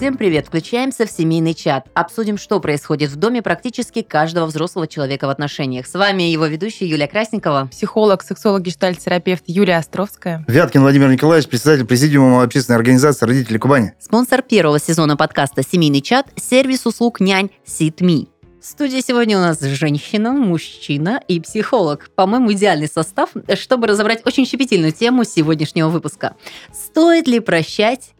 Всем привет! Включаемся в семейный чат. Обсудим, что происходит в доме практически каждого взрослого человека в отношениях. С вами его ведущая Юлия Красникова. Психолог, сексолог, гештальт-терапевт Юлия Островская. Вяткин Владимир Николаевич, председатель Президиума общественной организации «Родители Кубани». Спонсор первого сезона подкаста «Семейный чат» – сервис услуг нянь SitMe. В студии сегодня у нас женщина, мужчина и психолог. По-моему, идеальный состав, чтобы разобрать очень щепетильную тему сегодняшнего выпуска. Стоит ли прощать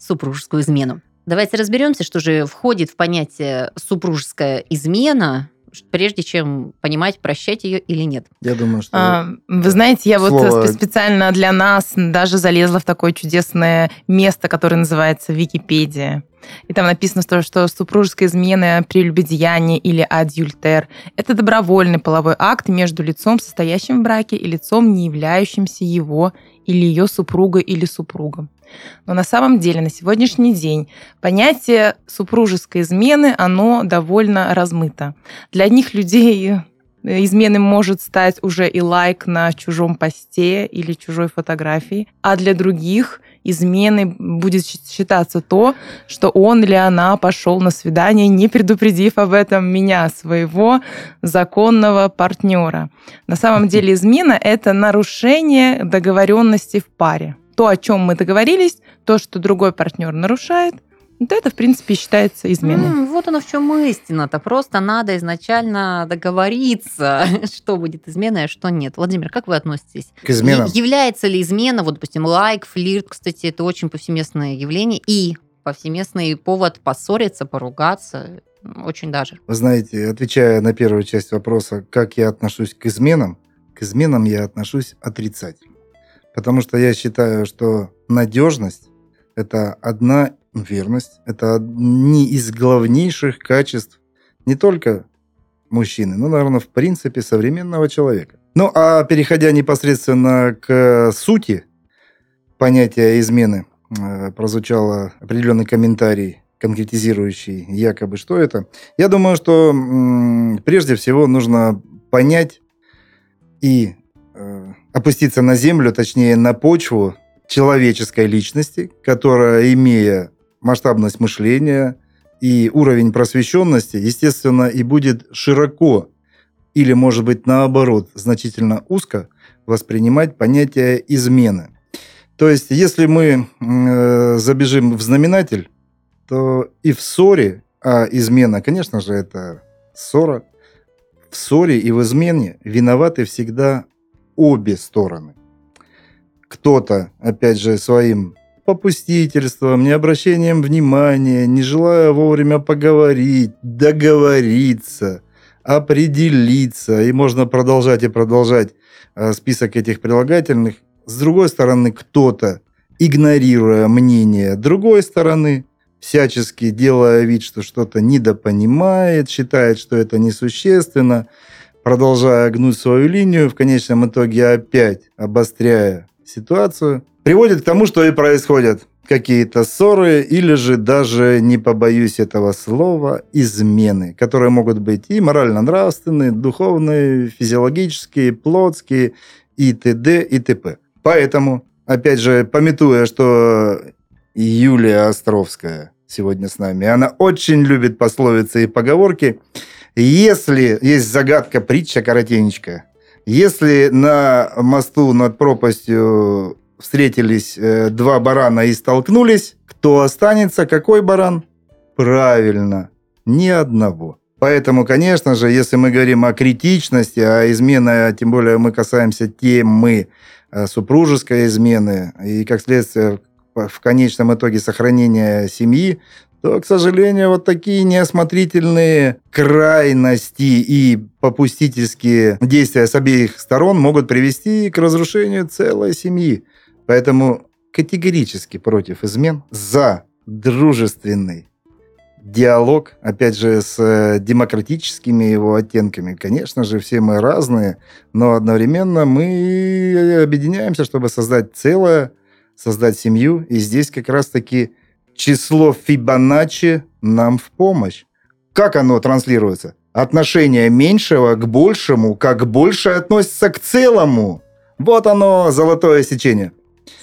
супружескую измену? Давайте разберемся, что же входит в понятие супружеская измена, прежде чем понимать, прощать ее или нет. Я думаю, что... А, вы знаете, я Слово- вот специально для нас даже залезла в такое чудесное место, которое называется Википедия. И там написано, что, что супружеская измена, прелюбодеяние или адюльтер – это добровольный половой акт между лицом, состоящим в браке, и лицом, не являющимся его или ее супругой или супругом. Но на самом деле на сегодняшний день понятие супружеской измены, оно довольно размыто. Для одних людей э, изменой может стать уже и лайк на чужом посте или чужой фотографии, а для других изменой будет считаться то, что он или она пошел на свидание, не предупредив об этом меня, своего законного партнера. На самом деле измена – это нарушение договоренности в паре. То, о чем мы договорились, то, что другой партнер нарушает, вот это, в принципе, считается изменой. М, вот оно в чем истина-то. Просто надо изначально договориться, что будет изменой, а что нет. Владимир, как вы относитесь? К изменам. Е- Является ли измена, вот, допустим, лайк, флирт, кстати, это очень повсеместное явление, и повсеместный повод поссориться, поругаться, очень даже. Вы знаете, отвечая на первую часть вопроса, как я отношусь к изменам, к изменам я отношусь отрицательно. Потому что я считаю, что надежность – это одна верность, это одни из главнейших качеств не только мужчины, но, наверное, в принципе, современного человека. Ну, а переходя непосредственно к сути понятия измены, э, прозвучал определенный комментарий, конкретизирующий якобы что это. Я думаю, что прежде всего нужно понять и э, опуститься на землю, точнее на почву человеческой личности, которая, имея масштабность мышления и уровень просвещенности, естественно, и будет широко или, может быть, наоборот, значительно узко воспринимать понятие измены. То есть, если мы э, забежим в знаменатель, то и в ссоре, а измена, конечно же, это ссора, в ссоре и в измене виноваты всегда обе стороны. Кто-то, опять же, своим попустительством, необращением внимания, не желая вовремя поговорить, договориться, определиться, и можно продолжать и продолжать э, список этих прилагательных. С другой стороны, кто-то, игнорируя мнение другой стороны, всячески делая вид, что что-то недопонимает, считает, что это несущественно, продолжая гнуть свою линию, в конечном итоге опять обостряя ситуацию, приводит к тому, что и происходят какие-то ссоры или же даже, не побоюсь этого слова, измены, которые могут быть и морально-нравственные, духовные, физиологические, плотские и т.д. и т.п. Поэтому, опять же, пометуя, что Юлия Островская сегодня с нами, она очень любит пословицы и поговорки. Если есть загадка, притча коротенечко, если на мосту над пропастью встретились э, два барана и столкнулись, кто останется? Какой баран? Правильно, ни одного. Поэтому, конечно же, если мы говорим о критичности, а измена, тем более мы касаемся темы э, супружеской измены и, как следствие, в конечном итоге сохранения семьи, то, к сожалению, вот такие неосмотрительные крайности и попустительские действия с обеих сторон могут привести к разрушению целой семьи. Поэтому категорически против измен, за дружественный диалог, опять же, с э, демократическими его оттенками. Конечно же, все мы разные, но одновременно мы объединяемся, чтобы создать целое, создать семью. И здесь как раз-таки число Фибоначчи нам в помощь. Как оно транслируется? Отношение меньшего к большему, как больше относится к целому. Вот оно, золотое сечение.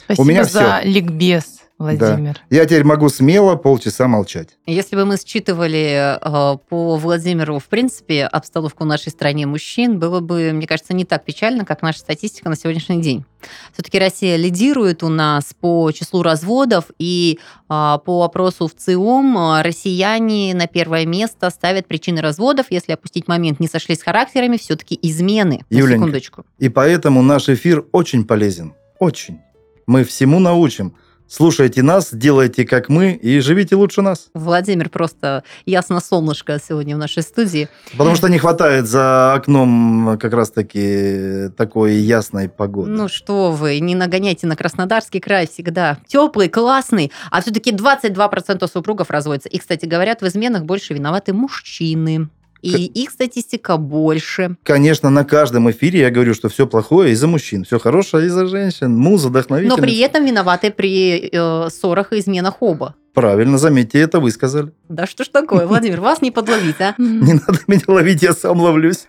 Спасибо меня за ликбез. Владимир. Я теперь могу смело полчаса молчать. Если бы мы считывали э, по Владимиру, в принципе, обстановку в нашей стране мужчин, было бы, мне кажется, не так печально, как наша статистика на сегодняшний день. Все-таки Россия лидирует у нас по числу разводов, и э, по опросу в ЦИОМ э, россияне на первое место ставят причины разводов, если опустить момент не сошлись с характерами, все-таки измены. Юленька, секундочку. И поэтому наш эфир очень полезен. Очень. Мы всему научим. Слушайте нас, делайте как мы и живите лучше нас. Владимир просто ясно солнышко сегодня в нашей студии. Потому что не хватает за окном как раз-таки такой ясной погоды. Ну что вы, не нагоняйте на Краснодарский край всегда. Теплый, классный, а все-таки 22% супругов разводятся. И, кстати, говорят, в изменах больше виноваты мужчины. И их статистика больше. Конечно, на каждом эфире я говорю, что все плохое из-за мужчин, все хорошее из-за женщин. Муза, вдохновительница. Но при этом виноваты при э, ссорах и изменах оба. Правильно, заметьте, это вы сказали. Да что ж такое, Владимир, вас не подловить, а? Не надо меня ловить, я сам ловлюсь.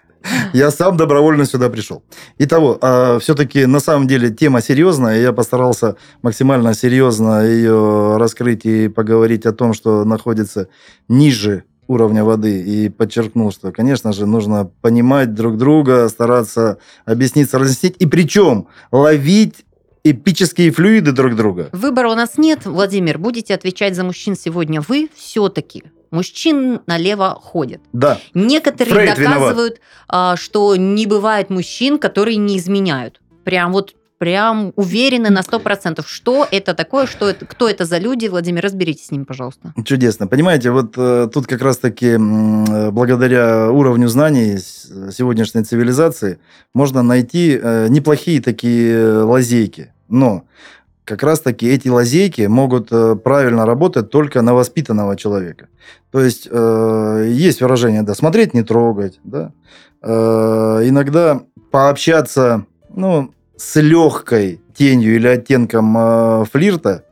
Я сам добровольно сюда пришел. Итого, а, все-таки на самом деле тема серьезная. Я постарался максимально серьезно ее раскрыть и поговорить о том, что находится ниже уровня воды и подчеркнул, что, конечно же, нужно понимать друг друга, стараться объясниться, разъяснить, и причем ловить эпические флюиды друг друга. Выбора у нас нет, Владимир. Будете отвечать за мужчин сегодня вы все-таки. Мужчин налево ходят. Да. Некоторые Фрейд доказывают, а, что не бывает мужчин, которые не изменяют. Прям вот прям уверены на 100%. Что это такое, что это, кто это за люди? Владимир, разберитесь с ними, пожалуйста. Чудесно. Понимаете, вот э, тут как раз-таки э, благодаря уровню знаний сегодняшней цивилизации можно найти э, неплохие такие лазейки. Но как раз-таки эти лазейки могут э, правильно работать только на воспитанного человека. То есть э, есть выражение, да, смотреть, не трогать, да. Э, иногда пообщаться, ну, с легкой тенью или оттенком э, флирта,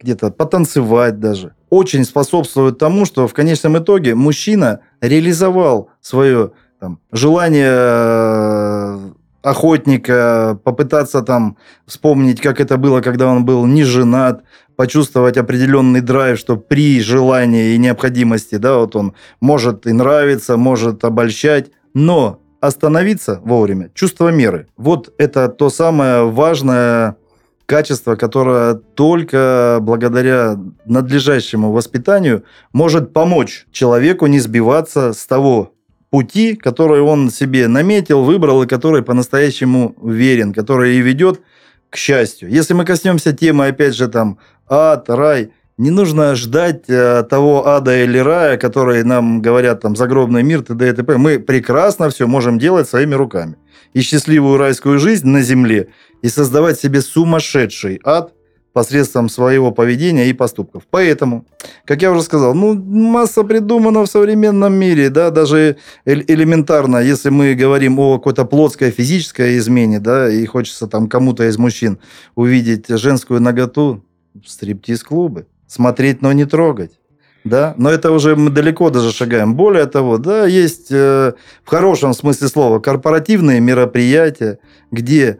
где-то потанцевать даже, очень способствует тому, что в конечном итоге мужчина реализовал свое там, желание э, охотника, попытаться там вспомнить, как это было, когда он был не женат, почувствовать определенный драйв, что при желании и необходимости, да, вот он может и нравиться, может обольщать, но остановиться вовремя, чувство меры. Вот это то самое важное качество, которое только благодаря надлежащему воспитанию может помочь человеку не сбиваться с того пути, который он себе наметил, выбрал и который по-настоящему верен, который и ведет к счастью. Если мы коснемся темы, опять же, там, ад, рай, не нужно ждать э, того ада или рая, которые нам говорят там загробный мир, т.д. и т.п. Мы прекрасно все можем делать своими руками. И счастливую райскую жизнь на земле, и создавать себе сумасшедший ад посредством своего поведения и поступков. Поэтому, как я уже сказал, ну, масса придумана в современном мире, да, даже элементарно, если мы говорим о какой-то плотской физической измене, да, и хочется там кому-то из мужчин увидеть женскую наготу, стриптиз-клубы смотреть, но не трогать. Да, но это уже мы далеко даже шагаем. Более того, да, есть э, в хорошем смысле слова корпоративные мероприятия, где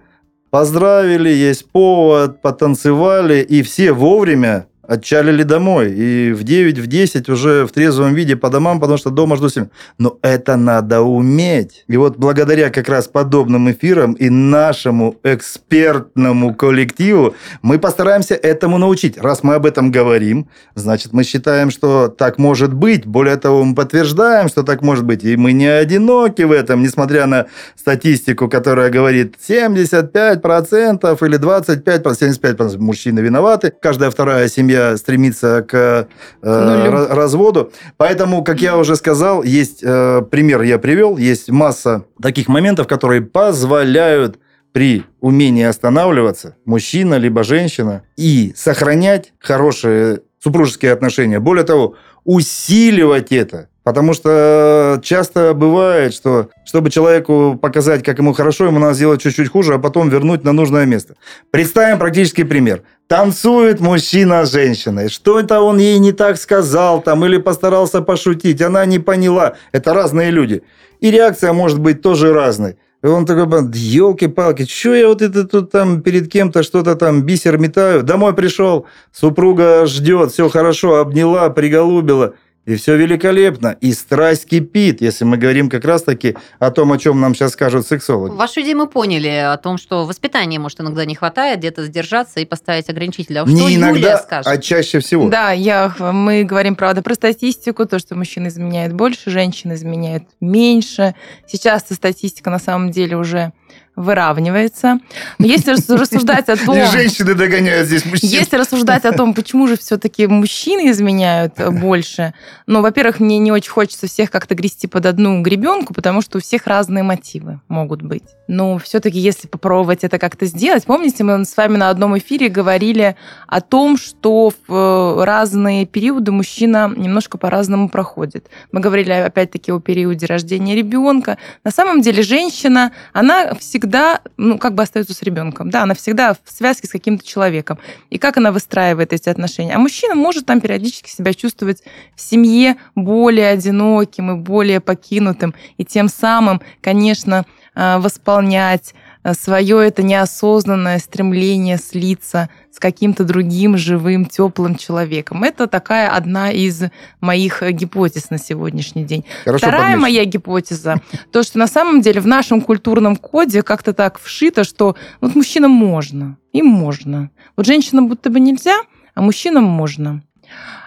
поздравили, есть повод, потанцевали, и все вовремя отчалили домой. И в 9, в 10 уже в трезвом виде по домам, потому что дома жду семьи. Но это надо уметь. И вот благодаря как раз подобным эфирам и нашему экспертному коллективу мы постараемся этому научить. Раз мы об этом говорим, значит, мы считаем, что так может быть. Более того, мы подтверждаем, что так может быть. И мы не одиноки в этом, несмотря на статистику, которая говорит 75% или 25%, 75% мужчины виноваты. Каждая вторая семья семья стремится к э, разводу. Поэтому, как я уже сказал, есть э, пример, я привел, есть масса таких моментов, которые позволяют при умении останавливаться, мужчина либо женщина, и сохранять хорошие супружеские отношения. Более того, усиливать это. Потому что часто бывает, что чтобы человеку показать, как ему хорошо, ему надо сделать чуть-чуть хуже, а потом вернуть на нужное место. Представим практический пример. Танцует мужчина с женщиной. Что это он ей не так сказал там или постарался пошутить, она не поняла. Это разные люди. И реакция может быть тоже разной. И он такой, елки-палки, что я вот это тут там перед кем-то что-то там бисер метаю? Домой пришел, супруга ждет, все хорошо, обняла, приголубила. И все великолепно. И страсть кипит, если мы говорим как раз-таки о том, о чем нам сейчас скажут сексологи. Вашу идею мы поняли о том, что воспитания, может, иногда не хватает, где-то сдержаться и поставить ограничители. А не что иногда, Юлия скажет? а чаще всего. Да, я, мы говорим, правда, про статистику, то, что мужчины изменяют больше, женщины изменяют меньше. Сейчас эта статистика на самом деле уже выравнивается. Но если рассуждать о том... Женщины догоняют здесь мужчин. Если рассуждать о том, почему же все-таки мужчины изменяют больше, ну, во-первых, мне не очень хочется всех как-то грести под одну гребенку, потому что у всех разные мотивы могут быть. Но все-таки, если попробовать это как-то сделать, помните, мы с вами на одном эфире говорили о том, что в разные периоды мужчина немножко по-разному проходит. Мы говорили, опять-таки, о периоде рождения ребенка. На самом деле, женщина, она всегда всегда, ну, как бы остается с ребенком. Да, она всегда в связке с каким-то человеком. И как она выстраивает эти отношения. А мужчина может там периодически себя чувствовать в семье более одиноким и более покинутым. И тем самым, конечно, э, восполнять свое это неосознанное стремление слиться с каким-то другим живым, теплым человеком. Это такая одна из моих гипотез на сегодняшний день. Хорошо Вторая подмечено. моя гипотеза, то, что на самом деле в нашем культурном коде как-то так вшито, что вот мужчинам можно, им можно. Вот женщинам будто бы нельзя, а мужчинам можно.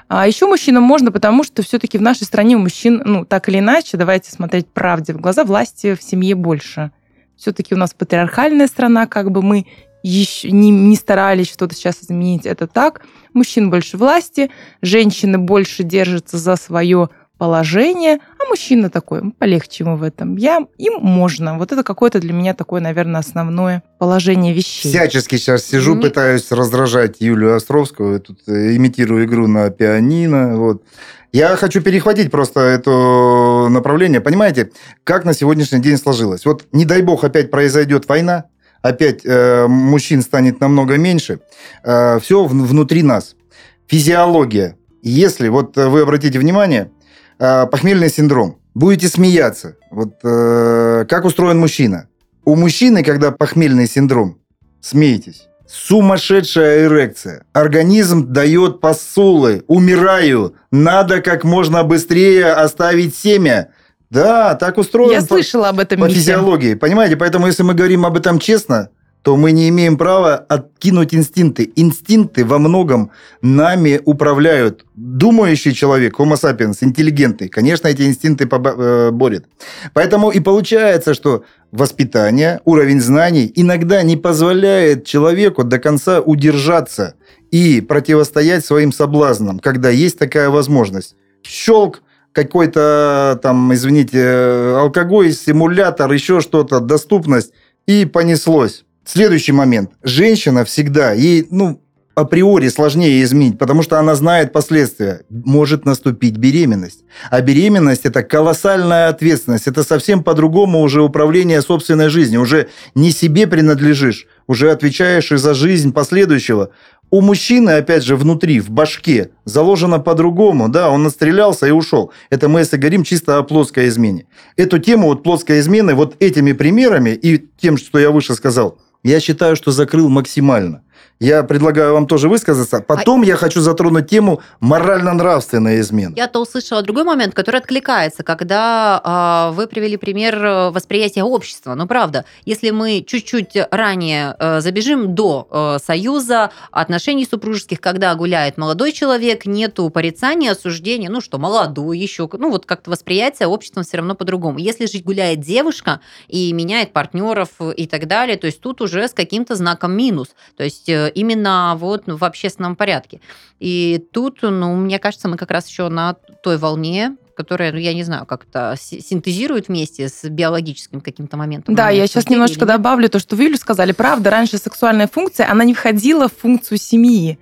А еще мужчинам можно, потому что все-таки в нашей стране у мужчин, ну, так или иначе, давайте смотреть правде в глаза, власти в семье больше все-таки у нас патриархальная страна, как бы мы еще не, не старались что-то сейчас изменить, это так. Мужчин больше власти, женщины больше держатся за свое положение, а мужчина такой, полегче ему в этом. Я, им можно. Вот это какое-то для меня такое, наверное, основное положение вещей. Всячески сейчас сижу, Не- пытаюсь раздражать Юлию Островскую, я тут э, имитирую игру на пианино, вот. Я хочу перехватить просто это направление. Понимаете, как на сегодняшний день сложилось? Вот не дай бог опять произойдет война, опять э, мужчин станет намного меньше. все внутри нас. Физиология. Если, вот э, вы обратите внимание, э, похмельный синдром. Будете смеяться. Вот э, как устроен мужчина? У мужчины, когда похмельный синдром, смеетесь, сумасшедшая эрекция. Организм дает посулы. Умираю. Надо как можно быстрее оставить семя. Да, так устроен Я слышала об этом по мифе. физиологии. Понимаете? Поэтому, если мы говорим об этом честно, то мы не имеем права откинуть инстинкты. Инстинкты во многом нами управляют. Думающий человек, homo sapiens, интеллигентный, конечно, эти инстинкты э, борет. Поэтому и получается, что воспитание, уровень знаний иногда не позволяет человеку до конца удержаться и противостоять своим соблазнам, когда есть такая возможность. Щелк, какой-то там, извините, алкоголь, симулятор, еще что-то, доступность, и понеслось. Следующий момент. Женщина всегда, ей, ну, априори сложнее изменить, потому что она знает последствия. Может наступить беременность. А беременность – это колоссальная ответственность. Это совсем по-другому уже управление собственной жизнью. Уже не себе принадлежишь, уже отвечаешь и за жизнь последующего. У мужчины, опять же, внутри, в башке, заложено по-другому. Да, он настрелялся и ушел. Это мы, если говорим чисто о плоской измене. Эту тему вот плоской измены вот этими примерами и тем, что я выше сказал, я считаю, что закрыл максимально. Я предлагаю вам тоже высказаться. Потом я хочу затронуть тему морально-нравственной измены. Я-то услышала другой момент, который откликается, когда а, вы привели пример э, восприятия общества. Ну, правда, если мы чуть-чуть ранее э, забежим до э, союза, отношений супружеских, когда гуляет молодой человек, нету порицания, осуждения, ну что, молодой еще, ну вот как-то восприятие обществом все равно по-другому. Если жить гуляет девушка и меняет партнеров и так далее, то есть тут уже с каким-то знаком минус. То есть именно вот в общественном порядке. И тут, ну, мне кажется, мы как раз еще на той волне, которая, ну, я не знаю, как-то си- синтезирует вместе с биологическим каким-то моментом. Да, я сейчас нет? добавлю то, что вы, Юля, сказали. Правда, раньше сексуальная функция, она не входила в функцию семьи.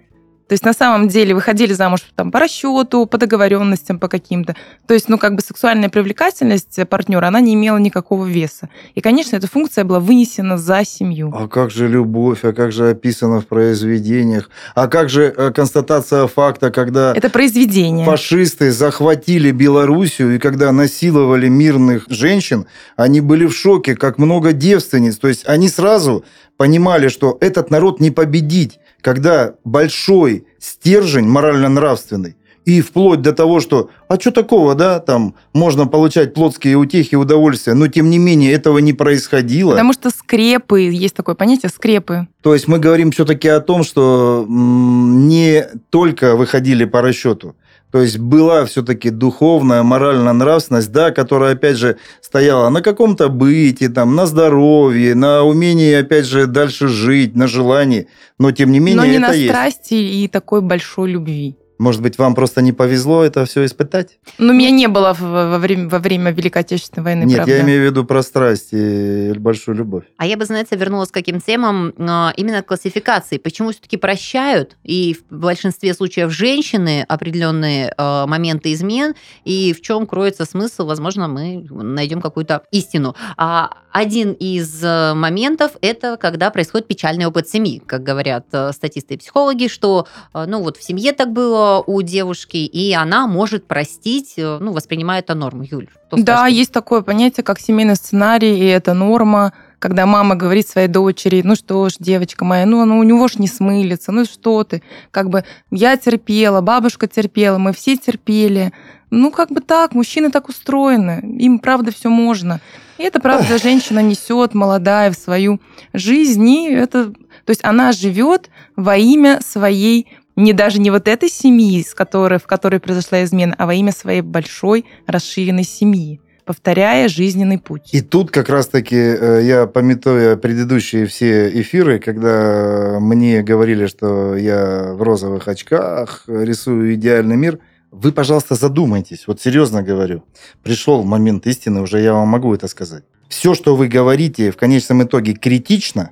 То есть на самом деле выходили замуж там, по расчету, по договоренностям, по каким-то. То есть, ну, как бы сексуальная привлекательность партнера, она не имела никакого веса. И, конечно, эта функция была вынесена за семью. А как же любовь, а как же описано в произведениях, а как же э, констатация факта, когда... Это произведение. Фашисты захватили Белоруссию, и когда насиловали мирных женщин, они были в шоке, как много девственниц. То есть они сразу понимали, что этот народ не победить когда большой стержень морально-нравственный, и вплоть до того, что, а что такого, да, там можно получать плотские утехи и удовольствия, но тем не менее этого не происходило. Потому что скрепы, есть такое понятие скрепы. То есть мы говорим все-таки о том, что не только выходили по расчету, то есть была все-таки духовная, моральная нравственность, да, которая, опять же, стояла на каком-то быте, там, на здоровье, на умении, опять же, дальше жить, на желании. Но, тем не менее, Но не это на есть. страсти и такой большой любви. Может быть, вам просто не повезло это все испытать? Ну, меня не было во время, во время Великой Отечественной войны, Нет, правда. я имею в виду про страсть и большую любовь. А я бы, знаете, вернулась к каким темам а, именно классификации. Почему все-таки прощают, и в большинстве случаев женщины определенные а, моменты измен, и в чем кроется смысл, возможно, мы найдем какую-то истину. А один из э, моментов – это когда происходит печальный опыт семьи, как говорят э, статисты и психологи, что э, ну вот в семье так было у девушки, и она может простить, ну, воспринимая это норму. Юль, что Да, скажете? есть такое понятие, как семейный сценарий, и это норма, когда мама говорит своей дочери, ну что ж, девочка моя, ну, ну у него ж не смылится, ну что ты, как бы я терпела, бабушка терпела, мы все терпели. Ну, как бы так, мужчины так устроены, им, правда, все можно. И это, правда, женщина несет, молодая, в свою жизнь, и это, то есть она живет во имя своей не даже не вот этой семьи, с которой, в которой произошла измена, а во имя своей большой расширенной семьи повторяя жизненный путь. И тут как раз-таки э, я, пометуя предыдущие все эфиры, когда мне говорили, что я в розовых очках рисую идеальный мир, вы, пожалуйста, задумайтесь. Вот серьезно говорю. Пришел момент истины, уже я вам могу это сказать. Все, что вы говорите, в конечном итоге критично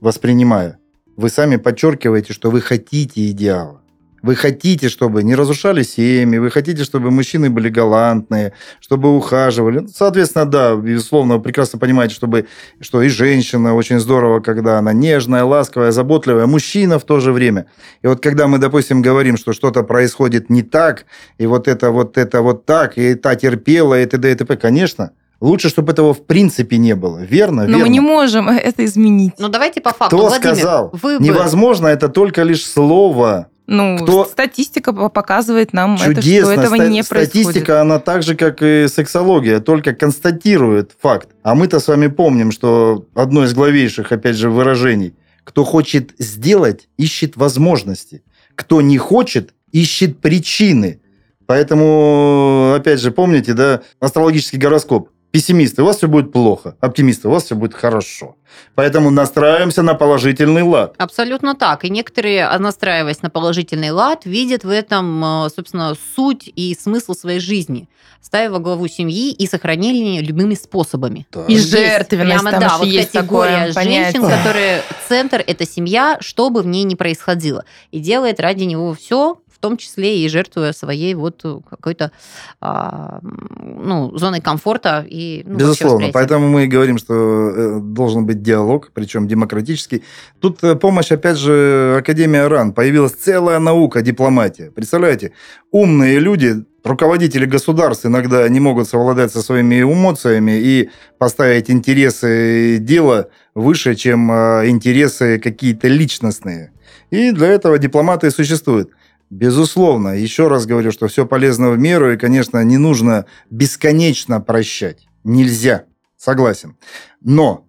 воспринимая, вы сами подчеркиваете, что вы хотите идеала. Вы хотите, чтобы не разрушали семьи, вы хотите, чтобы мужчины были галантные, чтобы ухаживали. Ну, Соответственно, да, безусловно, вы прекрасно понимаете, чтобы, что и женщина очень здорово, когда она нежная, ласковая, заботливая, мужчина в то же время. И вот когда мы, допустим, говорим, что что-то происходит не так, и вот это вот это вот так, и та терпела, и т.д. и т.п., конечно, лучше, чтобы этого в принципе не было. Верно? Но Верно. мы не можем это изменить. Ну, давайте по факту. Кто Владимир, сказал? вы бы- Невозможно, это только лишь слово. Ну, Кто- статистика по- показывает нам, это, Чудесно. что этого Ста- не происходит. Статистика, она так же, как и сексология, только констатирует факт. А мы-то с вами помним, что одно из главейших, опять же, выражений. Кто хочет сделать, ищет возможности. Кто не хочет, ищет причины. Поэтому, опять же, помните, да, астрологический гороскоп. Пессимисты, у вас все будет плохо. Оптимисты, у вас все будет хорошо. Поэтому настраиваемся на положительный лад. Абсолютно так. И некоторые, а, настраиваясь на положительный лад, видят в этом, э, собственно, суть и смысл своей жизни, ставя во главу семьи и сохранение любыми способами. Да. И жертвенность, Прямо, там да, еще вот есть категория такое женщин, понятие. которые центр – это семья, что бы в ней ни происходило. И делает ради него все, в том числе и жертвуя своей вот э, какой-то а, ну, зоной комфорта и ну, Безусловно. Поэтому мы и говорим, что э, должен быть диалог, причем демократический. Тут э, помощь, опять же, Академия РАН. Появилась целая наука, дипломатия. Представляете, умные люди, руководители государств иногда не могут совладать со своими эмоциями и поставить интересы дела выше, чем э, интересы какие-то личностные. И для этого дипломаты и существуют. Безусловно, еще раз говорю, что все полезно в меру, и, конечно, не нужно бесконечно прощать. Нельзя. Согласен. Но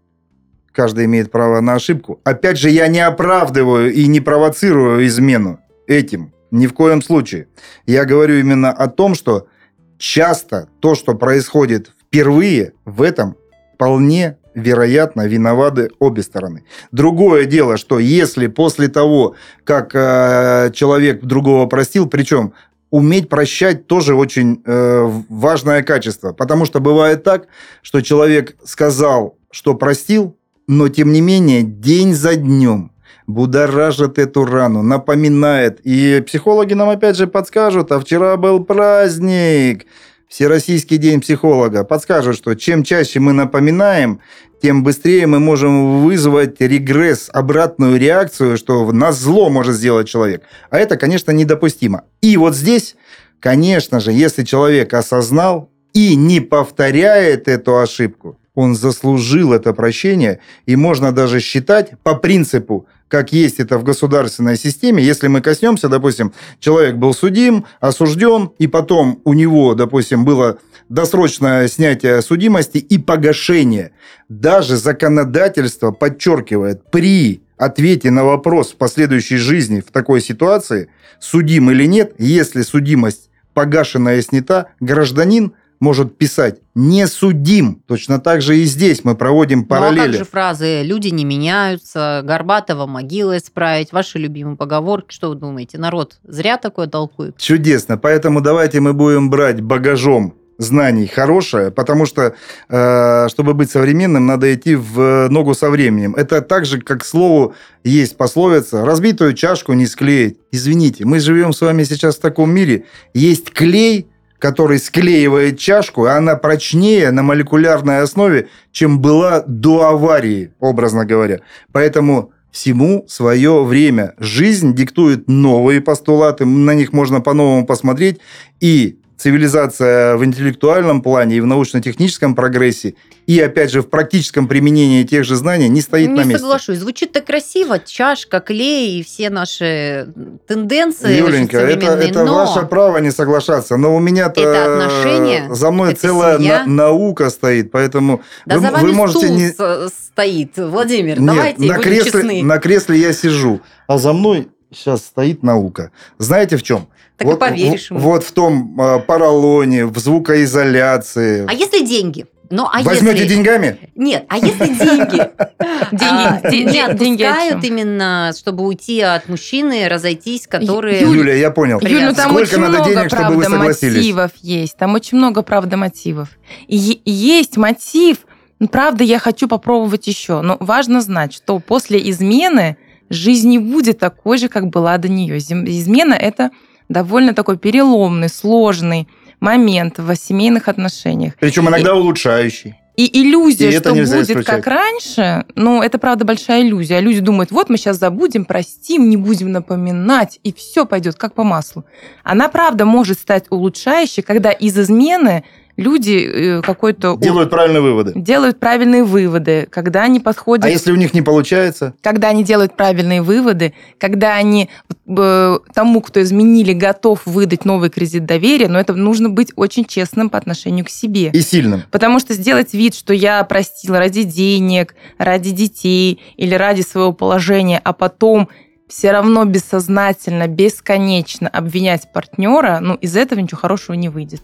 каждый имеет право на ошибку. Опять же, я не оправдываю и не провоцирую измену этим. Ни в коем случае. Я говорю именно о том, что часто то, что происходит впервые, в этом вполне вероятно виноваты обе стороны. Другое дело, что если после того, как э, человек другого простил, причем уметь прощать тоже очень э, важное качество, потому что бывает так, что человек сказал, что простил, но тем не менее день за днем будоражит эту рану, напоминает. И психологи нам опять же подскажут, а вчера был праздник, Всероссийский день психолога. Подскажут, что чем чаще мы напоминаем, тем быстрее мы можем вызвать регресс, обратную реакцию, что нас зло может сделать человек. А это, конечно, недопустимо. И вот здесь, конечно же, если человек осознал и не повторяет эту ошибку, он заслужил это прощение, и можно даже считать по принципу, как есть это в государственной системе, если мы коснемся, допустим, человек был судим, осужден, и потом у него, допустим, было досрочное снятие судимости и погашение. Даже законодательство подчеркивает, при ответе на вопрос в последующей жизни в такой ситуации, судим или нет, если судимость погашена и снята, гражданин может писать «не судим». Точно так же и здесь мы проводим параллели. Ну, а как же фразы «люди не меняются», «Горбатова могила исправить», ваши любимые поговорки. Что вы думаете, народ зря такое толкует? Чудесно. Поэтому давайте мы будем брать багажом знаний хорошее, потому что, э, чтобы быть современным, надо идти в ногу со временем. Это так же, как, к слову, есть пословица «разбитую чашку не склеить». Извините, мы живем с вами сейчас в таком мире. Есть клей, который склеивает чашку, и она прочнее на молекулярной основе, чем была до аварии, образно говоря. Поэтому всему свое время. Жизнь диктует новые постулаты, на них можно по-новому посмотреть, и цивилизация в интеллектуальном плане и в научно-техническом прогрессе, и, опять же, в практическом применении тех же знаний не стоит не на месте. Не соглашусь. Звучит так красиво. Чашка, клей и все наши тенденции Юленька, это, это но... ваше право не соглашаться. Но у меня-то это отношения, за мной это целая семья. на- наука стоит, поэтому да вы, за вами вы можете стул не... стоит. Владимир, Нет, давайте на кресле, честны. на кресле я сижу, а за мной сейчас стоит наука. Знаете в чем? Так вот, и поверишь в- ему. Вот в том э, поролоне, в звукоизоляции. А если деньги? Ну, а Возьмете если... деньгами? Нет, а если деньги а, Деньги, не де- деньги о отпускают именно, чтобы уйти от мужчины, разойтись, которые... Юля, я понял. Юль, ну там Сколько очень надо много, денег, чтобы вы согласились? мотивов есть. Там очень много, правда, мотивов. И есть мотив, правда, я хочу попробовать еще. Но важно знать, что после измены жизнь не будет такой же, как была до нее. Измена – это довольно такой переломный, сложный момент в семейных отношениях. Причем иногда улучшающий. И иллюзия, И что будет исключать. как раньше, ну, это правда большая иллюзия. Люди думают, вот мы сейчас забудем, простим, не будем напоминать, и все пойдет как по маслу. Она правда может стать улучшающей, когда из измены люди э, какой-то у- Делают правильные выводы. делают правильные выводы, когда они подходят, А если у них не получается? когда они делают правильные выводы, когда они э, тому, кто изменили, готов выдать новый кредит доверия, но это нужно быть очень честным по отношению к себе. И сильным. Потому что сделать вид, что я простила ради денег, ради детей или ради своего положения, а потом все равно бессознательно, бесконечно обвинять партнера, ну, из этого ничего хорошего не выйдет.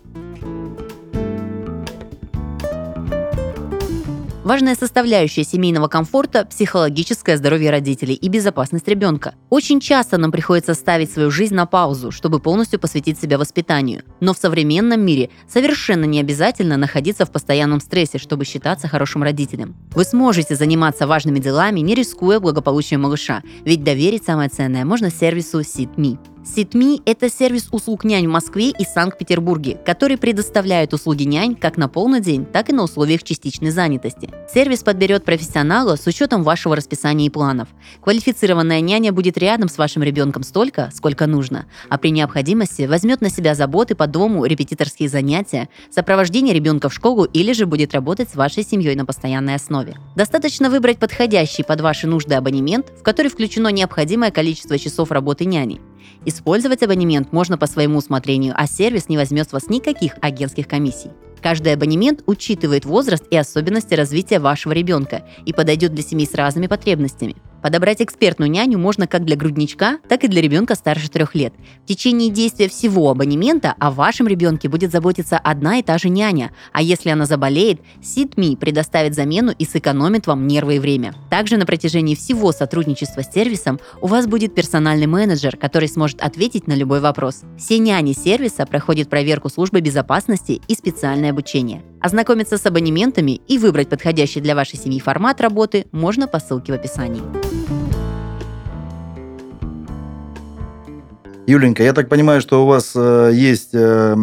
Важная составляющая семейного комфорта – психологическое здоровье родителей и безопасность ребенка. Очень часто нам приходится ставить свою жизнь на паузу, чтобы полностью посвятить себя воспитанию. Но в современном мире совершенно не обязательно находиться в постоянном стрессе, чтобы считаться хорошим родителем. Вы сможете заниматься важными делами, не рискуя благополучием малыша, ведь доверить самое ценное можно сервису SitMe. SitMe – это сервис услуг нянь в Москве и Санкт-Петербурге, который предоставляет услуги нянь как на полный день, так и на условиях частичной занятости. Сервис подберет профессионала с учетом вашего расписания и планов. Квалифицированная няня будет рядом с вашим ребенком столько, сколько нужно, а при необходимости возьмет на себя заботы по дому, репетиторские занятия, сопровождение ребенка в школу или же будет работать с вашей семьей на постоянной основе. Достаточно выбрать подходящий под ваши нужды абонемент, в который включено необходимое количество часов работы няни. Использовать абонемент можно по своему усмотрению, а сервис не возьмет с вас никаких агентских комиссий. Каждый абонемент учитывает возраст и особенности развития вашего ребенка и подойдет для семей с разными потребностями. Подобрать экспертную няню можно как для грудничка, так и для ребенка старше трех лет. В течение действия всего абонемента о вашем ребенке будет заботиться одна и та же няня, а если она заболеет, SitMe предоставит замену и сэкономит вам нервы и время. Также на протяжении всего сотрудничества с сервисом у вас будет персональный менеджер, который сможет ответить на любой вопрос. Все няни сервиса проходят проверку службы безопасности и специальное обучение. Ознакомиться с абонементами и выбрать подходящий для вашей семьи формат работы можно по ссылке в описании. Юленька, я так понимаю, что у вас э, есть э,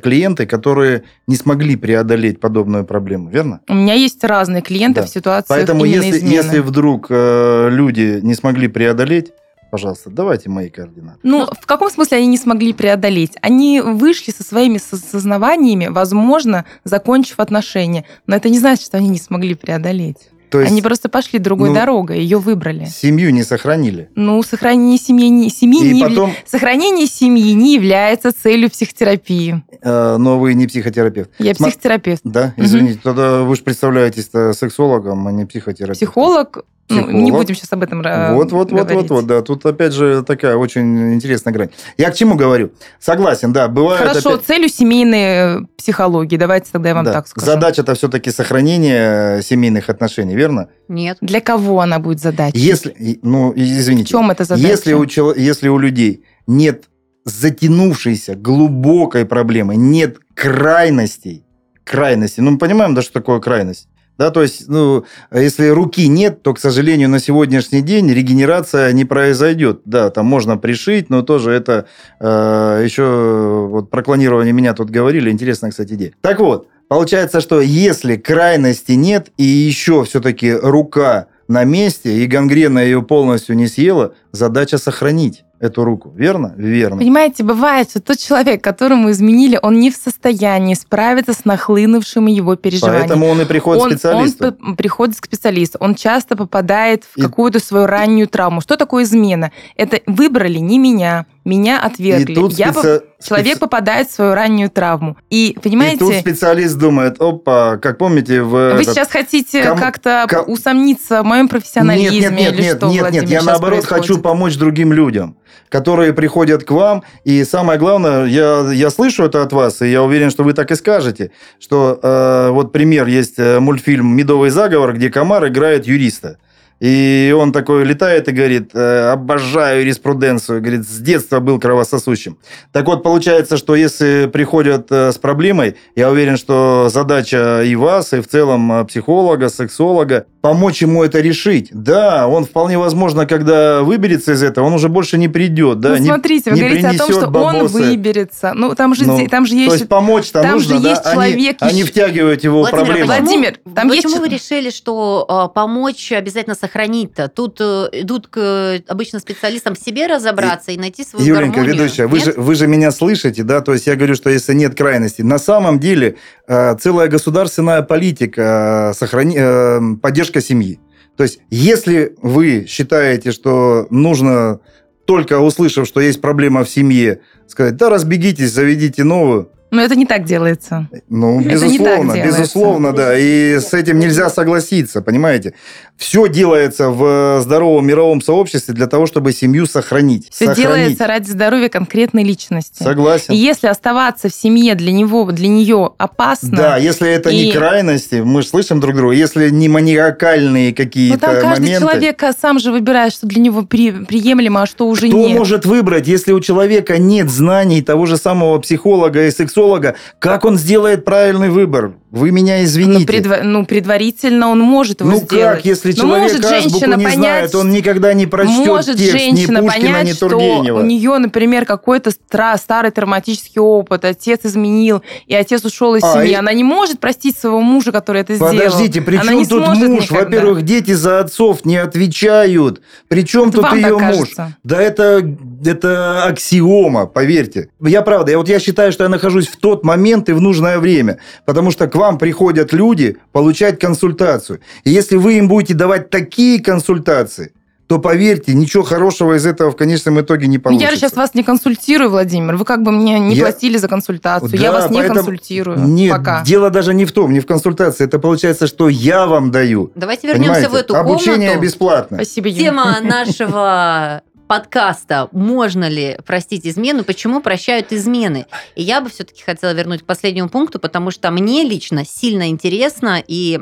клиенты, которые не смогли преодолеть подобную проблему, верно? У меня есть разные клиенты Да. в ситуации Поэтому если, измены. если вдруг э, люди не смогли преодолеть, пожалуйста, давайте мои координаты. Ну, в каком смысле они не смогли преодолеть? Они вышли со своими со- сознаваниями, возможно, закончив отношения. Но это не значит, что они не смогли преодолеть. То есть Они просто пошли другой ну, дорогой, ее выбрали. семью не сохранили. Ну, сохранение семьи, не, семьи И не явля- потом, Сохранение семьи не является целью психотерапии. э, но вы не психотерапевт. Я Сма- психотерапевт. Да, извините, тогда вы же представляетесь сексологом, а не психотерапевтом. Психолог, ну, не будем сейчас об этом э, Вот, вот, вот, говорить. вот, вот, да. Тут опять же такая очень интересная грань. Я к чему говорю? Согласен, да, бывает. Хорошо, опять- целью семейной э, психологии, давайте тогда я вам да. так скажу. Задача-то все-таки сохранение семейных отношений, верно? Нет. Для кого она будет задачей? Если, ну, и- В извините, чем это задача? если у, чел- если у людей нет затянувшейся глубокой проблемы, нет крайностей, крайностей, ну мы понимаем, да, что такое крайность? Да, то есть, ну, если руки нет, то, к сожалению, на сегодняшний день регенерация не произойдет. Да, там можно пришить, но тоже это э, еще вот про клонирование меня тут говорили. Интересная, кстати, идея. Так вот, получается, что если крайности нет и еще все-таки рука на месте и гангрена ее полностью не съела, задача сохранить эту руку. Верно? Верно. Понимаете, бывает, что тот человек, которому изменили, он не в состоянии справиться с нахлынувшим его переживанием. Поэтому он и приходит он, к специалисту. он приходит к специалисту. Он часто попадает в И- какую-то свою раннюю травму. Что такое измена? Это выбрали не меня, меня отвергли. И тут Я по- Человек специ- попадает в свою раннюю травму. И И тут понимаете, специалист думает, опа, как помните в... вы этот- сейчас хотите кому- как-то ко- усомниться в моем профессионализме Нет, нет, нет, или нет, что, нет, Владимир, нет, я наоборот происходит? хочу помочь другим людям, которые приходят к вам, и самое главное, я, я слышу это от вас, и я уверен, что вы так и скажете, что э, вот пример, есть э, мультфильм «Медовый заговор», где Комар играет юриста. И он такой летает и говорит, «Э, обожаю юриспруденцию, говорит, с детства был кровососущим. Так вот, получается, что если приходят э, с проблемой, я уверен, что задача и вас, и в целом психолога, сексолога, помочь ему это решить. Да, он вполне возможно, когда выберется из этого, он уже больше не придет. Да, ну, не- смотрите, вы не говорите о том, что он бабосы. выберется. Ну, там же, Ну, там же То есть... есть помочь-то там нужно, же да? есть Они- человек они, еще- втягивают его в Владимир, почему, Владимир, там есть почему вы что- решили, что а, помочь обязательно сохранить-то? Тут э, идут к э, обычно специалистам в себе разобраться и, найти свою Юленька, гармонию. ведущая, вы же, вы же меня слышите, да? То есть я говорю, что если нет крайности, на самом деле э, целая государственная политика э, сохрани- э, поддержка семьи. То есть если вы считаете, что нужно только услышав, что есть проблема в семье, сказать, да, разбегитесь, заведите новую. Но это не так делается. Ну, Это не безусловно, безусловно, да. И с этим нельзя согласиться, понимаете? Все делается в здоровом мировом сообществе для того, чтобы семью сохранить. Все Сохранить. делается ради здоровья конкретной личности. Согласен. И если оставаться в семье для него, для нее опасно, Да, если это не И- крайности, мы же слышим друг друга, если не маниакальные ну какие-то там каждый моменты. человек а, сам же выбирает, что для него при- приемлемо, а что уже Кто нет. может выбрать, если у человека нет знаний того же самого психолога и сексолога, как он сделает правильный выбор? Вы меня извините. Ну, предва- ну, предварительно он может его Ну сделать. как, если Ну, человек может азбуку женщина не понять, знает, он никогда не прочтет Может текст ни женщина Пушкина, понять, ни что Тургенева. у нее, например, какой-то старый травматический опыт, отец изменил, и отец ушел из А, семьи. и- Она не может простить своего мужа, который это сделал. Подождите, при чем тут муж? Во-первых, дети за отцов не отвечают. При чем Это тут ее муж? Да это, это аксиома, поверьте. Я правда, я, вот я считаю, что я нахожусь в тот момент и в нужное время, потому что к вам приходят люди получать консультацию. И если вы им будете давать такие консультации, то поверьте, ничего хорошего из этого в конечном итоге не Ну, получится. Я же сейчас вас не консультирую, Владимир. Вы как бы мне не Я- платили за консультацию. я Да, вас не поэтому- консультирую Нет, пока. дело даже не в том, не в консультации. Это получается, что я вам даю. Давайте вернемся Понимаете? в эту Обучение комнату. бесплатно. Спасибо, Юля. Тема нашего подкаста «Можно ли простить измену? Почему прощают измены?» И я бы все-таки хотела вернуть к последнему пункту, потому что мне лично сильно интересно и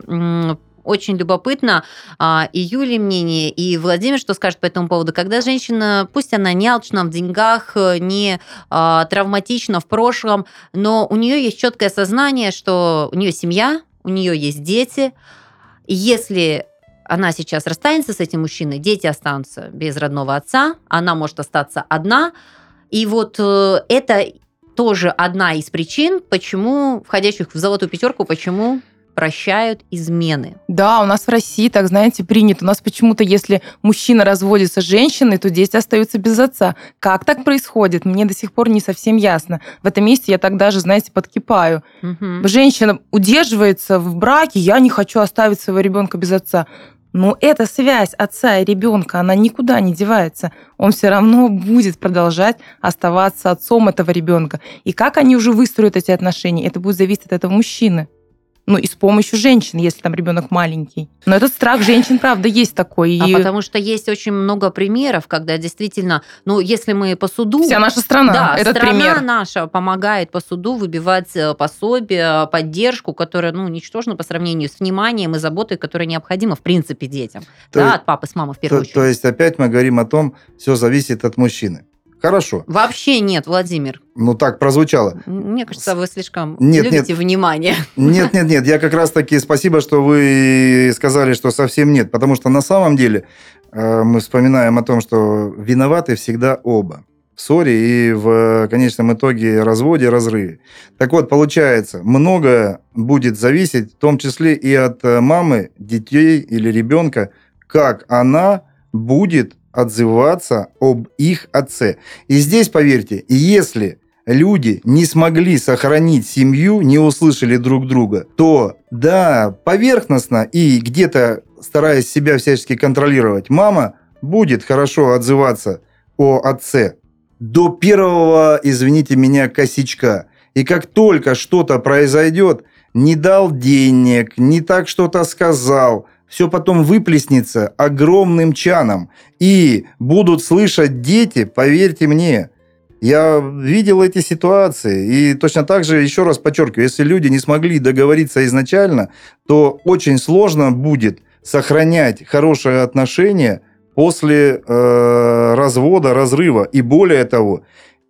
очень любопытно а, и Юли мнение, и Владимир, что скажет по этому поводу. Когда женщина, пусть она не алчна в деньгах, не а, травматична в прошлом, но у нее есть четкое сознание, что у нее семья, у нее есть дети. Если она сейчас расстанется с этим мужчиной, дети останутся без родного отца, она может остаться одна, И вот э, это тоже одна из причин, почему входящих в золотую пятерку, почему прощают измены. Да, у нас в России, так знаете, принято. У нас почему-то, если мужчина разводится с женщиной, то дети остаются без отца. Как так происходит? Мне до сих пор не совсем ясно. В этом месте я так даже, знаете, подкипаю. Мгм. Женщина удерживается в браке, я не хочу оставить своего ребенка без отца. Но эта связь отца и ребенка, она никуда не девается. Он все равно будет продолжать оставаться отцом этого ребенка. И как они уже выстроят эти отношения, это будет зависеть от этого мужчины. Ну, и с помощью женщин, если там ребенок маленький. Но этот страх женщин, правда, есть такой. И А потому что есть очень много примеров, когда действительно, ну, если мы по суду... вся наша страна, да, этот страна пример. наша помогает по суду выбивать э, пособие, поддержку, которая, ну, ничтожна по сравнению с вниманием и заботой, которая необходима, в принципе, детям. То да, есть- от папы с мамой в То, первую очередь. то есть опять мы говорим о том, все зависит от мужчины. Хорошо. Вообще нет, Владимир. Ну так прозвучало. Мне кажется, вы слишком Нет, любите нет. внимание. Нет, нет, нет. Я как раз таки спасибо, что вы сказали, что совсем нет. Потому что на самом деле э, мы вспоминаем о том, что виноваты всегда оба. В ссоре и в конечном итоге разводе, разрыве. Так вот, получается, многое будет зависеть, в том числе и от э, мамы, детей или ребенка, как она будет отзываться об их отце. И здесь, поверьте, если люди не смогли сохранить семью, не услышали друг друга, то да, поверхностно и где-то стараясь себя всячески контролировать, мама будет хорошо отзываться о отце до первого, извините меня, косячка. И как только что-то произойдет, не дал денег, не так что-то сказал, все потом выплеснется огромным чаном. И будут слышать дети, поверьте мне, я видел эти ситуации. И точно так же, еще раз подчеркиваю, если люди не смогли договориться изначально, то очень сложно будет сохранять хорошие отношения после э, развода, разрыва. И более того,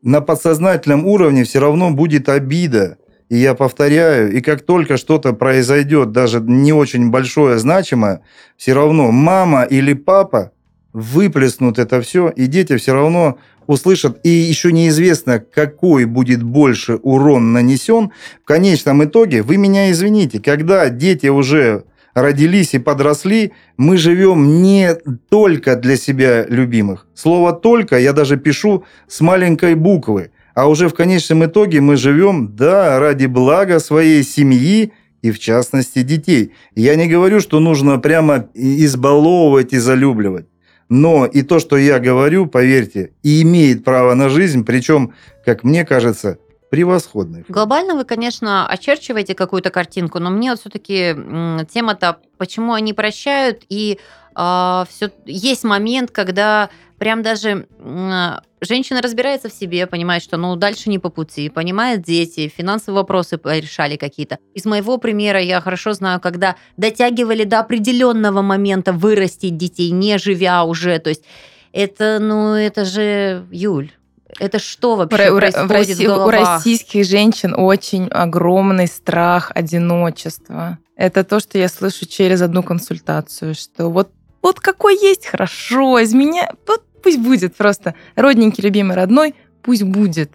на подсознательном уровне все равно будет обида. И я повторяю, и как только что-то произойдет, даже не очень большое, значимое, все равно мама или папа выплеснут это все, и дети все равно услышат, и еще неизвестно, какой будет больше урон нанесен. В конечном итоге, вы меня извините, когда дети уже родились и подросли, мы живем не только для себя любимых. Слово «только» я даже пишу с маленькой буквы. А уже в конечном итоге мы живем, да, ради блага своей семьи и, в частности, детей. Я не говорю, что нужно прямо избаловывать и залюбливать. Но и то, что я говорю, поверьте, и имеет право на жизнь, причем, как мне кажется, превосходный. Глобально вы, конечно, очерчиваете какую-то картинку, но мне вот все-таки тема-то, почему они прощают, и все есть момент, когда прям даже м, женщина разбирается в себе, понимает, что ну дальше не по пути, понимает дети, финансовые вопросы решали какие-то. Из моего примера я хорошо знаю, когда дотягивали до определенного момента вырастить детей, не живя уже, то есть это, ну, это же, Юль, это что вообще у, Ро- происходит в России- в у российских женщин очень огромный страх одиночества. Это то, что я слышу через одну консультацию, что вот, вот какой есть, хорошо, из меня, вот пусть будет просто. Родненький, любимый, родной, пусть будет.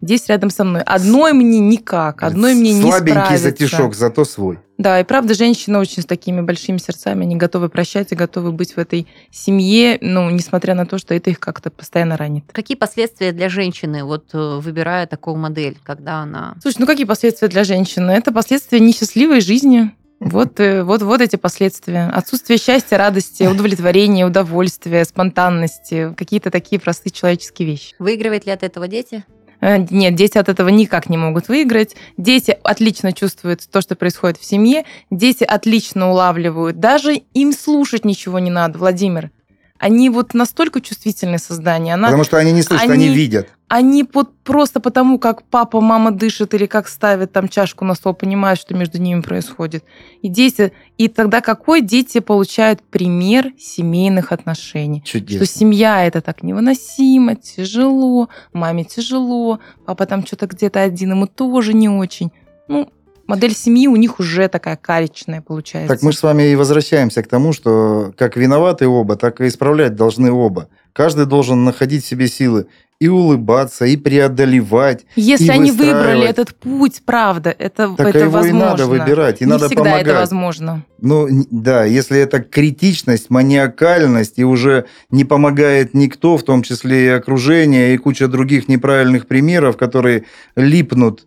Здесь рядом со мной. Одной мне никак, одной мне не Слабенький справиться. затишок, зато свой. Да, и правда, женщины очень с такими большими сердцами, они готовы прощать и готовы быть в этой семье, ну, несмотря на то, что это их как-то постоянно ранит. Какие последствия для женщины, вот э, выбирая такую модель, когда она... Слушай, ну какие последствия для женщины? Это последствия несчастливой жизни. Вот, э, вот, вот эти последствия. Отсутствие счастья, радости, удовлетворения, удовольствия, спонтанности. Какие-то такие простые человеческие вещи. Выигрывает ли от этого дети? Э, Нет, дети от этого никак не могут выиграть. Дети отлично чувствуют то, что происходит в семье. Дети отлично улавливают. Даже им слушать ничего не надо, Владимир. Они вот настолько чувствительные создания. Она, Потому что они не слышат, они, они- видят. Они вот просто потому, как папа, мама дышит или как ставят там чашку на стол, понимают, что между ними происходит. И дети, и тогда какой дети получают пример семейных отношений? Что Чудесно. семья это так невыносимо, тяжело, маме тяжело, папа там что-то где-то один, ему тоже не очень. Ну, модель семьи у них уже такая каричная получается. Так мы же с вами и возвращаемся к тому, что как виноваты оба, так и исправлять должны оба. Каждый должен находить в себе силы и улыбаться, и преодолевать. Если и они выбрали этот путь, правда, это, Так это его возможно. и надо выбирать, и Не надо всегда помогать. это возможно. Ну, да, если это критичность, маниакальность, и уже не помогает никто, в том числе и окружение, и куча других неправильных примеров, которые липнут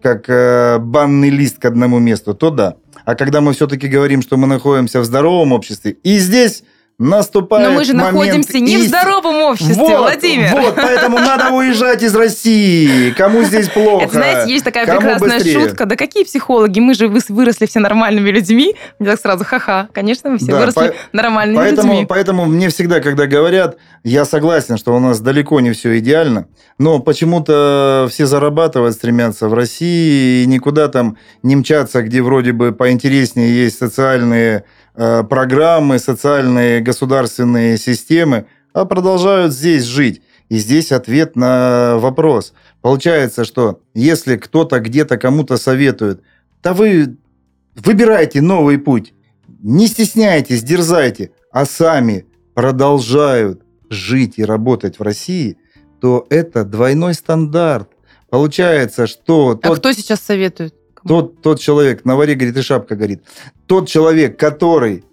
как э, банный лист к одному месту, то да. А когда мы все-таки говорим, что мы находимся в здоровом обществе, и здесь наступает Но мы же момент находимся не в истины. здоровом обществе, вот, Владимир. Вот, поэтому надо уезжать из России. Кому здесь плохо? Это, знаете, есть такая Кому прекрасная быстрее? шутка. Да какие психологи? Мы же выросли все нормальными людьми. Мне так сразу, ха-ха. Конечно, мы все Да, выросли по- нормальными Поэтому, людьми. поэтому мне всегда, когда говорят, я согласен, что у нас далеко не все идеально, но почему-то все зарабатывать стремятся в России и никуда там не мчаться, где вроде бы поинтереснее есть социальные программы, социальные государственные системы, а продолжают здесь жить. И здесь ответ на вопрос. Получается, что если кто-то где-то кому-то советует, да вы выбирайте новый путь, не стесняйтесь, дерзайте, а сами продолжают жить и работать в России, то это двойной стандарт. Получается, что А тот, кто сейчас советует? Тот, тот человек, на варе, говорит, и шапка горит, тот человек, который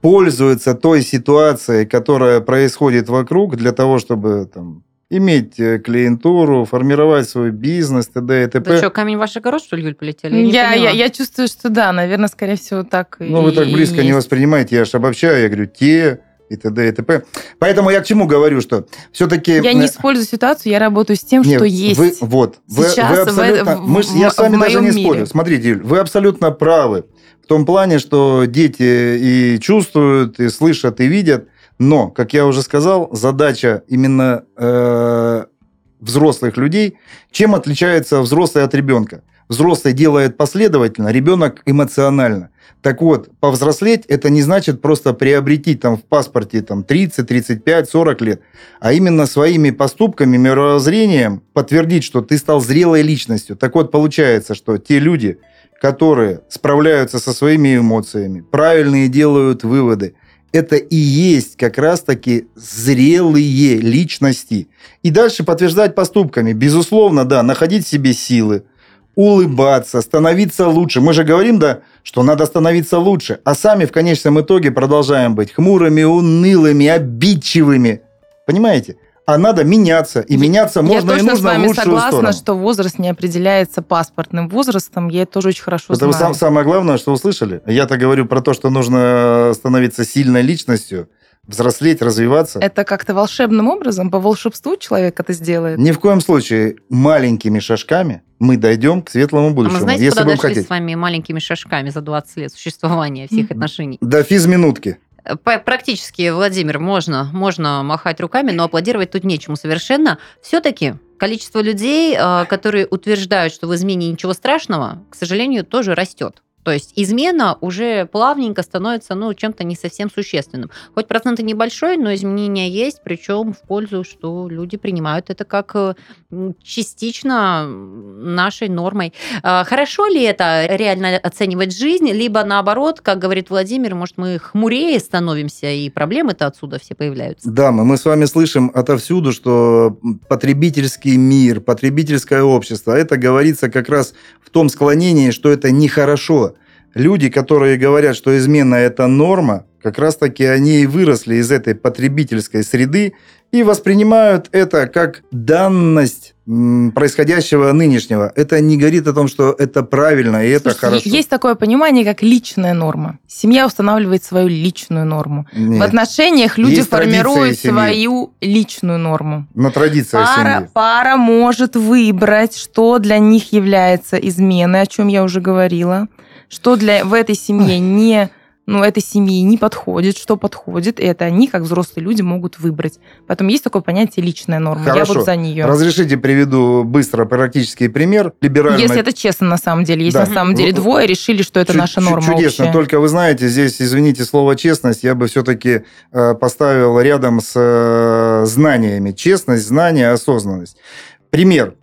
пользуется той ситуацией, которая происходит вокруг, для того, чтобы там, иметь э, клиентуру, формировать свой бизнес, т.д. и т.п. Да что, камень в ваш огород, что ли, Юль, полетели? Я Я, я, я чувствую, что да, наверное, скорее всего, так Ну, вы и так близко не есть. воспринимаете, я же обобщаю, я говорю, те и т.д. и т.п. Поэтому я к чему говорю, что все-таки... Я не использую ситуацию, я работаю с тем, что есть. Вы, вот, Сейчас вы в- абсолютно... в- мы ж- я в с вами даже не мире. спорю. Смотрите, Юль, вы абсолютно правы. В том плане, что дети и чувствуют, и слышат, и видят. Но, как я уже сказал, задача именно э, взрослых людей, чем отличается взрослый от ребенка? Взрослый делает последовательно, ребенок эмоционально. Так вот, повзрослеть это не значит просто приобрети там в паспорте там 30, 35, 40 лет, а именно своими поступками, мировоззрением подтвердить, что ты стал зрелой личностью. Так вот, получается, что те люди, которые справляются со своими эмоциями, правильные делают выводы, это и есть как раз-таки зрелые личности. И дальше подтверждать поступками. Безусловно, да, находить в себе силы, улыбаться, становиться лучше. Мы же говорим, да, что надо становиться лучше, а сами в конечном итоге продолжаем быть хмурыми, унылыми, обидчивыми. Понимаете? А надо меняться. И меняться можно я и точно с нужно в вами лучшую согласна, сторону. что возраст не определяется паспортным возрастом. Я это тоже очень хорошо Это знаю. сам- самое главное, что услышали. Я-то говорю про то, что нужно становиться сильной личностью, взрослеть, развиваться. Это как-то волшебным образом, по волшебству человек это сделает. Ни в коем случае маленькими шажками мы дойдем к светлому А будущему, мы знаете, если куда будем дошли хотеть. с вами маленькими шажками за 20 лет существования всех Мгм. отношений? До физминутки. Практически, Владимир, можно, можно махать руками, но аплодировать тут нечему совершенно. Все-таки количество людей, э, которые утверждают, что в измене ничего страшного, к сожалению, тоже растет. То есть измена уже плавненько становится ну, чем-то не совсем существенным. Хоть процент и небольшой, но изменения есть, причем в пользу, что люди принимают это как э, частично нашей нормой. А, Хорошо ли это реально оценивать жизнь, либо наоборот, как говорит Владимир, может, мы хмурее становимся, и проблемы-то отсюда все появляются? Дамы, мы с вами слышим отовсюду, что потребительский мир, потребительское общество, это говорится как раз в том склонении, что это нехорошо. Люди, которые говорят, что измена – это норма, как раз-таки они и выросли из этой потребительской среды и воспринимают это как данность происходящего нынешнего. Это не говорит о том, что это правильно и это Слушайте, хорошо. Есть такое понимание, как личная норма. Семья устанавливает свою личную норму. Нет, В отношениях люди Есть формируют свою личную норму. на традициях Пара, семьи. пара может выбрать, что для них является изменой, о чем я уже говорила, что для в этой семье не ну, этой семьи не подходит, что подходит, и это они, как взрослые люди, могут выбрать. Поэтому есть такое понятие личная норма. Я Хорошо. вот за нее. Разрешите приведу быстро практический пример. Либеральная Если это честно на самом деле. Если Да. на самом деле Ну, двое решили, что это Чу- наша норма Чудесно. общая. Только вы знаете, здесь, извините слово честность, я бы все-таки поставил рядом с э, знаниями. Честность, знание, осознанность. Пример.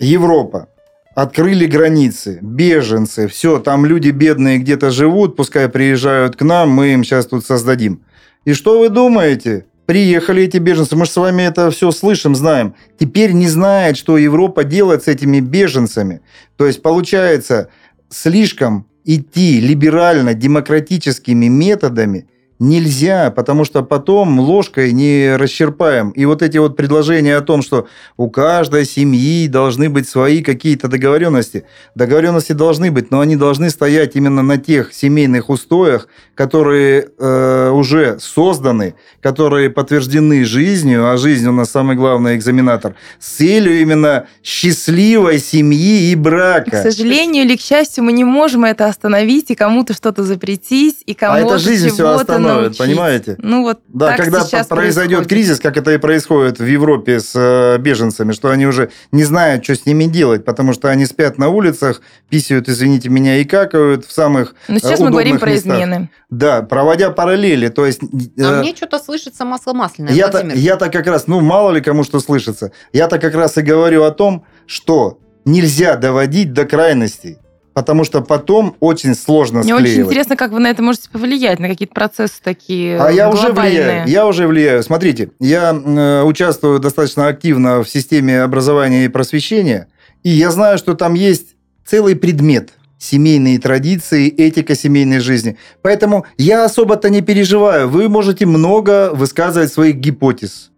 Европа. Открыли границы, беженцы, все, там люди бедные где-то живут, пускай приезжают к нам, мы им сейчас тут создадим. И что вы думаете? Приехали эти беженцы, мы же с вами это все слышим, знаем. Теперь не знает, что Европа делает с этими беженцами. То есть, получается, слишком идти либерально-демократическими методами нельзя, потому что потом ложкой не расчерпаем. И вот эти вот предложения о том, что у каждой семьи должны быть свои какие-то договоренности. Договоренности должны быть, но они должны стоять именно на тех семейных устоях, которые э, уже созданы, которые подтверждены жизнью, а жизнь у нас самый главный экзаменатор, с целью именно счастливой семьи и брака. К сожалению или к счастью, мы не можем это остановить и кому-то что-то запретить, и кому-то а это жизнь все остановит научить. понимаете? Ну вот Да, так когда произойдет происходит. кризис, как это и происходит в Европе с э, беженцами, что они уже не знают, что с ними делать, потому что они спят на улицах, писают, извините меня, и какают в самых Но сейчас э, мы говорим удобных про местах. измены. Да, проводя параллели, то есть... А э, мне что-то слышится масло масляное, я-то, я-то как раз, ну, мало ли кому что слышится, я-то как раз и говорю о том, что нельзя доводить до крайностей, потому что потом очень сложно Мне склеивать. очень интересно, как вы на это можете повлиять, на какие-то процессы такие А я уже влияю. Я уже влияю. Смотрите, я э, участвую достаточно активно в системе образования и просвещения, и я знаю, что там есть целый предмет семейные традиции, этика семейной жизни. Поэтому я особо-то не переживаю. Вы можете много высказывать своих гипотез.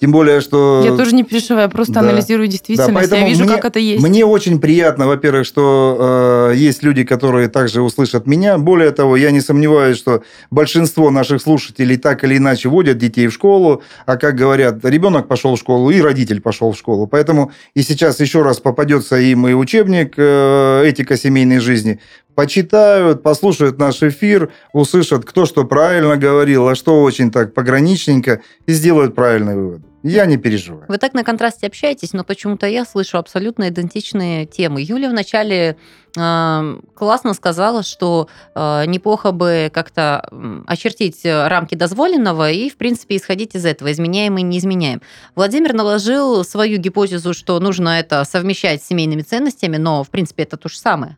Тем более, что... Я тоже не переживаю, я просто Да. анализирую действительность. я поэтому вижу, мне- как это есть. Мне очень приятно, во-первых, что э, есть люди, которые также услышат меня. Более того, я не сомневаюсь, что большинство наших слушателей так или иначе водят детей в школу, а как говорят, ребенок пошел в школу и родитель пошел в школу. Поэтому и сейчас еще раз попадется им и учебник э, «Этика семейной жизни», почитают, послушают наш эфир, услышат, кто что правильно говорил, а что очень так пограничненько, и сделают правильный вывод. Я не переживаю. Вы так на контрасте общаетесь, но почему-то я слышу абсолютно идентичные темы. Юля вначале э, классно сказала, что э, неплохо бы как-то очертить рамки дозволенного и, в принципе, исходить из этого, изменяем и не изменяем. Владимир наложил свою гипотезу, что нужно это совмещать с семейными ценностями, но, в принципе, это то же самое.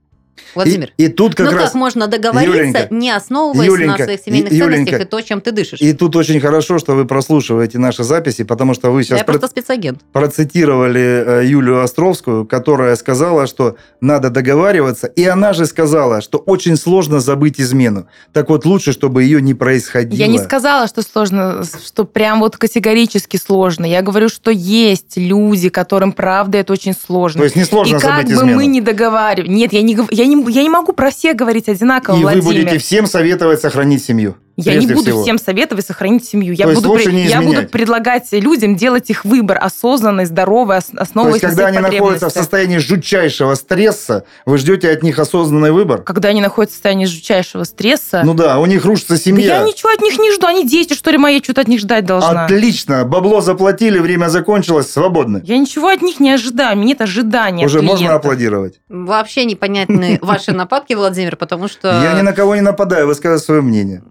Владимир, И, и тут как ну раз... как можно договориться, Юленька, не основываясь Юленька, на своих семейных Ю- ценностях Юленька, и то, чем ты дышишь? И тут очень хорошо, что вы прослушиваете наши записи, потому что вы сейчас я просто спецагент. процитировали э, Юлию Островскую, которая сказала, что надо договариваться, и она же сказала, что очень сложно забыть измену. Так вот, лучше, чтобы ее не происходило. Я не сказала, что сложно, что прям вот категорически сложно. Я говорю, что есть люди, которым правда это очень сложно. То есть несложно и как забыть бы измену. мы не договаривали. Нет, я не, гов- я, не, я не могу про всех говорить одинаково, и вы Владимир. будете всем советовать сохранить семью. Я не буду всего. всем советовать сохранить семью. Я, буду, при- не я буду предлагать людям делать их выбор осознанный, здоровый, ос- То основываясь есть, когда они находятся в состоянии жутчайшего стресса, вы ждете от них осознанный выбор? Когда они находятся в состоянии жутчайшего стресса, Ну да, у них рушится да семья. я ничего от них не жду. Они дети, что ли, мои, что-то от них ждать должна. Отлично, бабло заплатили, время закончилось, свободны. Я ничего от них не ожидаю. Мне это ожидание. от Уже можно клиента. аплодировать. Вообще непонятны ваши нападки, Владимир, потому что... Я ни на кого не нападаю, высказываю свое мнение.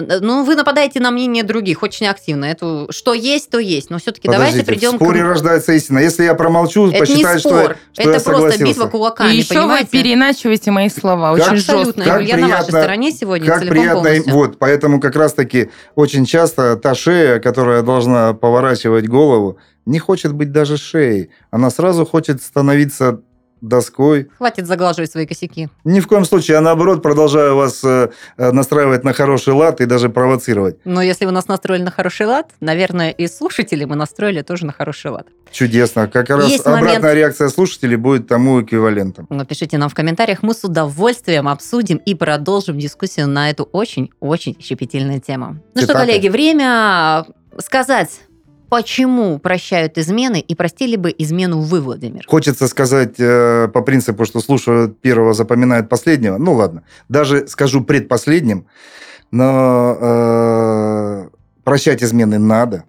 Не, ну вы нападаете на мнение других очень активно. Это что есть, то есть. Но все-таки давайте придем в споре к... рождается истина. Если я промолчу, Это не посчитают, что, спор, что это я просто согласился. битва кулаками, И еще понимаете? вы переиначиваете мои слова. Как Очень Абсолютно, жестко. Как я на вашей приятно- стороне сегодня Как целиком приятно, полностью. вот, поэтому как раз-таки очень часто та шея, которая должна поворачивать голову, не хочет быть даже шеей. Она сразу хочет становиться доской. Хватит заглаживать свои косяки. Ни в коем случае, а наоборот, продолжаю вас э, э, настраивать на хороший лад и даже провоцировать. Но если вы нас настроили на хороший лад, наверное, и слушатели мы настроили тоже на хороший лад. Чудесно. Как раз Есть обратная момент- реакция слушателей будет тому эквивалентом. Напишите нам в комментариях, мы с удовольствием обсудим и продолжим дискуссию на эту очень-очень щепетильную тему. Ну что, Цитаты. коллеги, время сказать, почему прощают измены и простили бы измену вы, Владимир. Хочется сказать э, по принципу, что слушают первого, запоминают последнего. Ну ладно, даже скажу предпоследним, но э, прощать измены надо,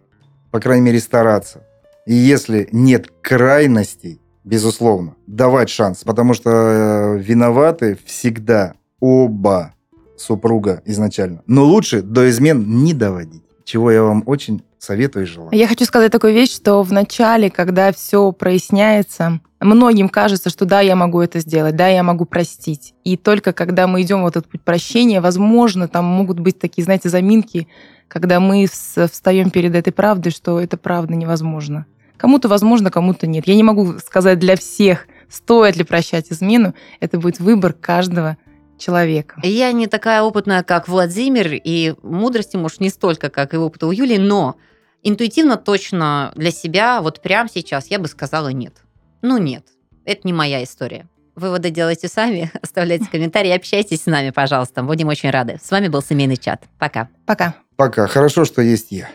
по крайней мере стараться. И если нет крайностей, безусловно, давать шанс, потому что э, виноваты всегда оба супруга изначально. Но лучше до измен не доводить. Чего я вам очень советую и желаю. Я хочу сказать такую вещь, что в начале, когда все проясняется, многим кажется, что да, я могу это сделать, да, я могу простить. И только когда мы идем в этот путь прощения, возможно, там могут быть такие, знаете, заминки, когда мы встаем перед этой правдой, что это правда невозможно. Кому-то возможно, кому-то нет. Я не могу сказать для всех, стоит ли прощать измену. Это будет выбор каждого человека. Я не такая опытная, как Владимир, и мудрости, может, не столько, как и опыта у Юлии, но интуитивно точно для себя вот прямо сейчас я бы сказала нет. Ну нет, это не моя история. Выводы делайте сами, оставляйте комментарии, общайтесь с нами, пожалуйста. Будем очень рады. С вами был Семейный чат. Пока. Пока. Пока. Хорошо, что есть я.